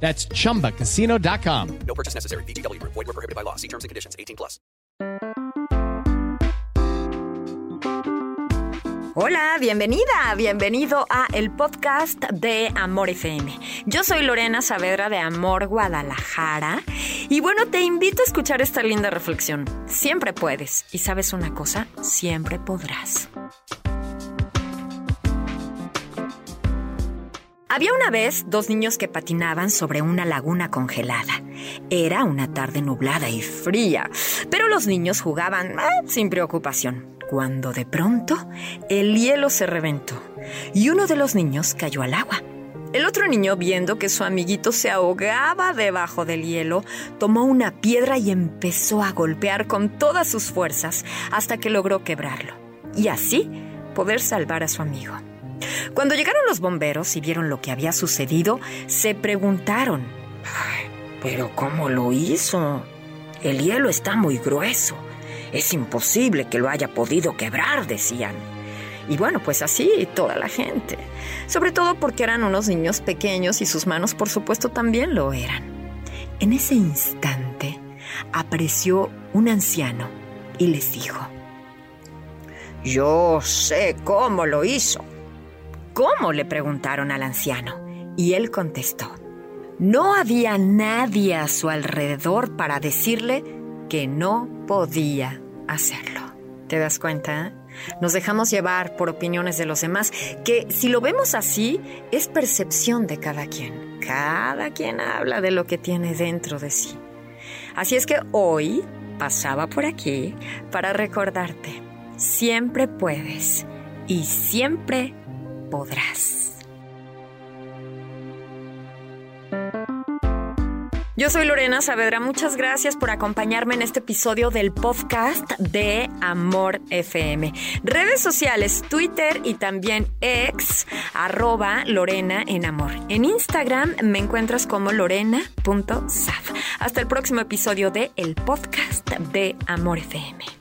That's chumbacasino.com. No purchase necessary. VGW Group. Void were prohibited by law. See terms and conditions. 18 plus. Hola, bienvenida, bienvenido a el podcast de Amor FM. Yo soy Lorena Saavedra de Amor Guadalajara y bueno, te invito a escuchar esta linda reflexión. Siempre puedes y sabes una cosa, siempre podrás. Había una vez dos niños que patinaban sobre una laguna congelada. Era una tarde nublada y fría, pero los niños jugaban eh, sin preocupación. Cuando de pronto el hielo se reventó y uno de los niños cayó al agua. El otro niño, viendo que su amiguito se ahogaba debajo del hielo, tomó una piedra y empezó a golpear con todas sus fuerzas hasta que logró quebrarlo. Y así poder salvar a su amigo. Cuando llegaron los bomberos y vieron lo que había sucedido, se preguntaron, "Ay, pero ¿cómo lo hizo? El hielo está muy grueso. Es imposible que lo haya podido quebrar, decían. Y bueno, pues así toda la gente. Sobre todo porque eran unos niños pequeños y sus manos por supuesto también lo eran. En ese instante apareció un anciano y les dijo, Yo sé cómo lo hizo. ¿Cómo? le preguntaron al anciano. Y él contestó, no había nadie a su alrededor para decirle que no podía hacerlo. ¿Te das cuenta? Nos dejamos llevar por opiniones de los demás, que si lo vemos así, es percepción de cada quien. Cada quien habla de lo que tiene dentro de sí. Así es que hoy pasaba por aquí para recordarte, siempre puedes y siempre podrás. Yo soy Lorena Saavedra, muchas gracias por acompañarme en este episodio del podcast de Amor FM. Redes sociales, Twitter y también ex, arroba Lorena en Amor. En Instagram me encuentras como lorena.saf. Hasta el próximo episodio de el podcast de Amor FM.